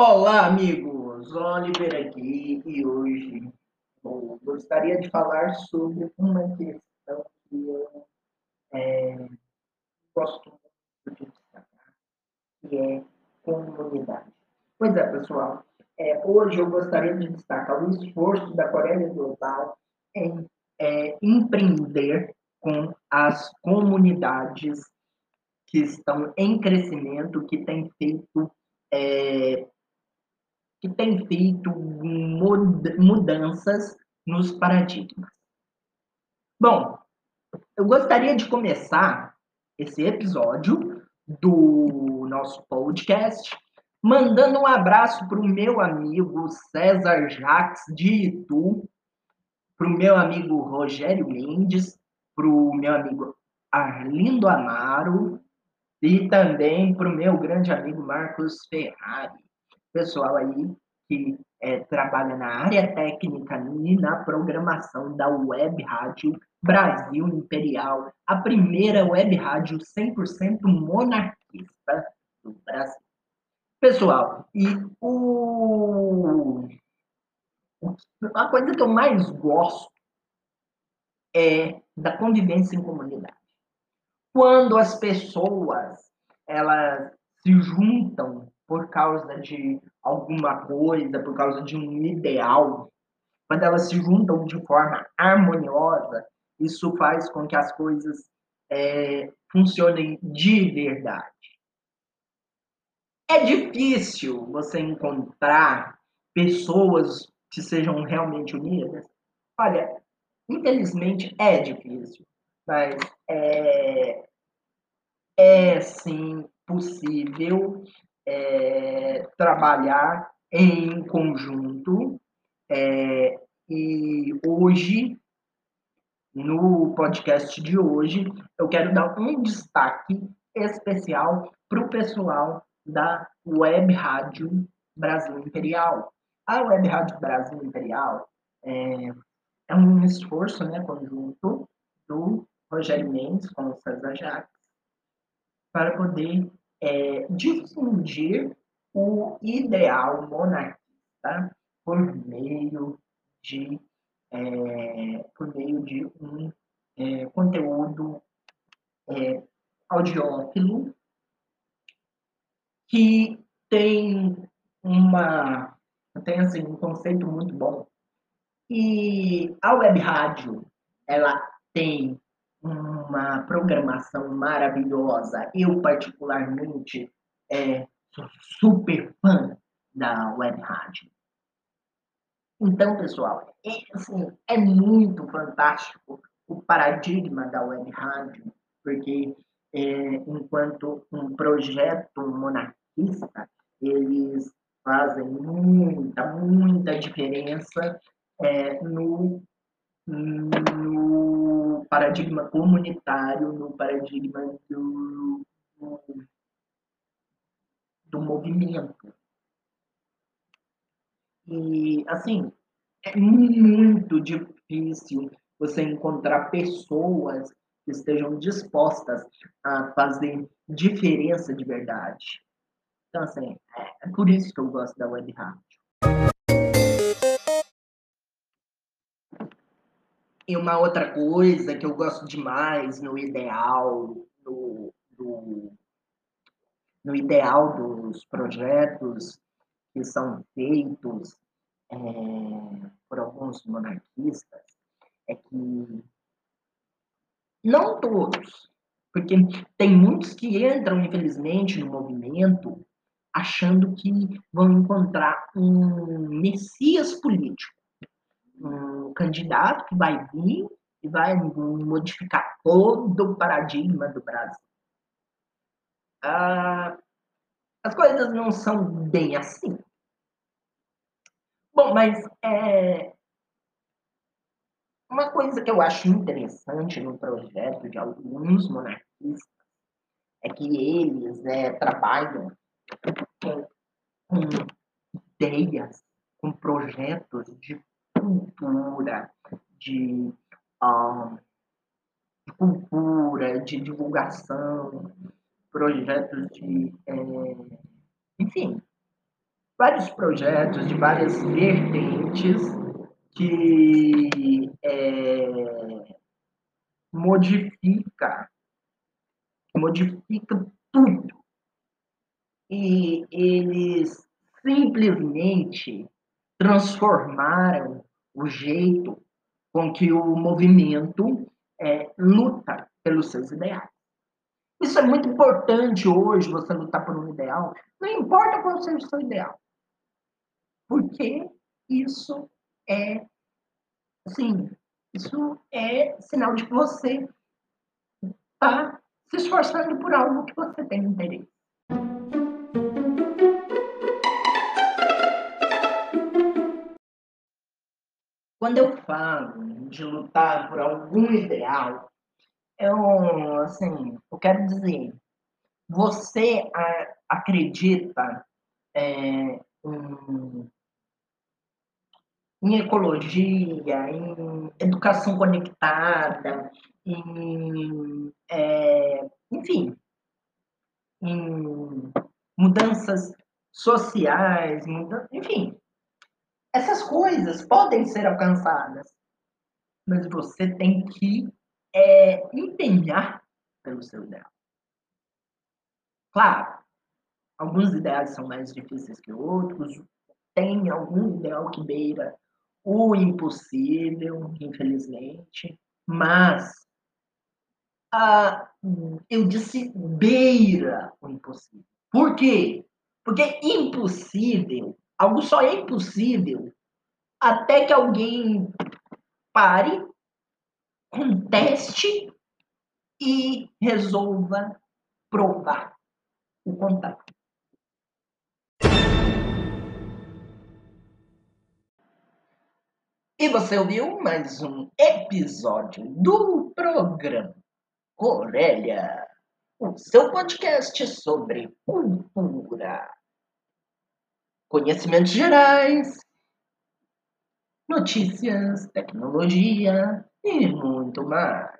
Olá, amigos! Oliver aqui e hoje eu gostaria de falar sobre uma questão que eu é, gosto muito de destacar, que é comunidade. Pois é, pessoal, é, hoje eu gostaria de destacar o esforço da Coreia Global em é, empreender com as comunidades que estão em crescimento, que têm feito é, que tem feito mudanças nos paradigmas. Bom, eu gostaria de começar esse episódio do nosso podcast mandando um abraço para o meu amigo César Jacques de Itu, para o meu amigo Rogério Mendes, para o meu amigo Arlindo Amaro e também para o meu grande amigo Marcos Ferrari pessoal aí que é, trabalha na área técnica e na programação da Web Rádio Brasil Imperial, a primeira web rádio 100% monarquista do Brasil. Pessoal, e o... a coisa que eu mais gosto é da convivência em comunidade. Quando as pessoas elas se juntam por causa de alguma coisa, por causa de um ideal, quando elas se juntam de forma harmoniosa, isso faz com que as coisas é, funcionem de verdade. É difícil você encontrar pessoas que sejam realmente unidas? Olha, infelizmente é difícil, mas é, é sim possível é, trabalhar em conjunto. É, e hoje, no podcast de hoje, eu quero dar um destaque especial para o pessoal da Web Rádio Brasil Imperial. A Web Rádio Brasil Imperial é, é um esforço né, conjunto do Rogério Mendes com o César Jacques para poder é, difundir o ideal monarquista por meio de, é, por meio de um é, conteúdo é, audiófilo que tem uma tem assim, um conceito muito bom. E a web rádio, ela tem uma programação maravilhosa. Eu, particularmente, é, sou super fã da web rádio. Então, pessoal, é, assim, é muito fantástico o paradigma da web rádio, porque é, enquanto um projeto monarquista, eles fazem muita, muita diferença é, no, no paradigma comunitário, no paradigma do, do, do movimento. E, assim, é muito difícil você encontrar pessoas que estejam dispostas a fazer diferença de verdade. Então, assim, é, é por isso que eu gosto da web rádio. E uma outra coisa que eu gosto demais no ideal, no, no, no ideal dos projetos que são feitos é, por alguns monarquistas, é que não todos, porque tem muitos que entram, infelizmente, no movimento achando que vão encontrar um messias político um candidato que vai vir e vai modificar todo o paradigma do Brasil. Ah, as coisas não são bem assim. Bom, mas é, uma coisa que eu acho interessante no projeto de alguns monarquistas é que eles é, trabalham com, com ideias, com projetos de cultura, de, de cultura, de divulgação, projetos de. É, enfim, vários projetos de várias vertentes que é, modifica, modifica tudo. E eles simplesmente transformaram jeito com que o movimento é, luta pelos seus ideais. Isso é muito importante hoje, você lutar por um ideal. Não importa qual seja o seu ideal. Porque isso é, assim, isso é sinal de que você está se esforçando por algo que você tem interesse. Quando eu falo de lutar por algum ideal, eu, assim, eu quero dizer, você acredita é, em, em ecologia, em educação conectada, em, é, enfim, em mudanças sociais, muda, enfim, essas coisas podem ser alcançadas, mas você tem que é, empenhar pelo seu ideal. Claro, alguns ideais são mais difíceis que outros, tem algum ideal que beira o impossível, infelizmente, mas ah, eu disse beira o impossível. Por quê? Porque impossível Algo só é impossível até que alguém pare, conteste e resolva provar o contato. E você ouviu mais um episódio do programa Corélia, o seu podcast sobre cultura conhecimentos gerais, notícias, tecnologia e muito mais.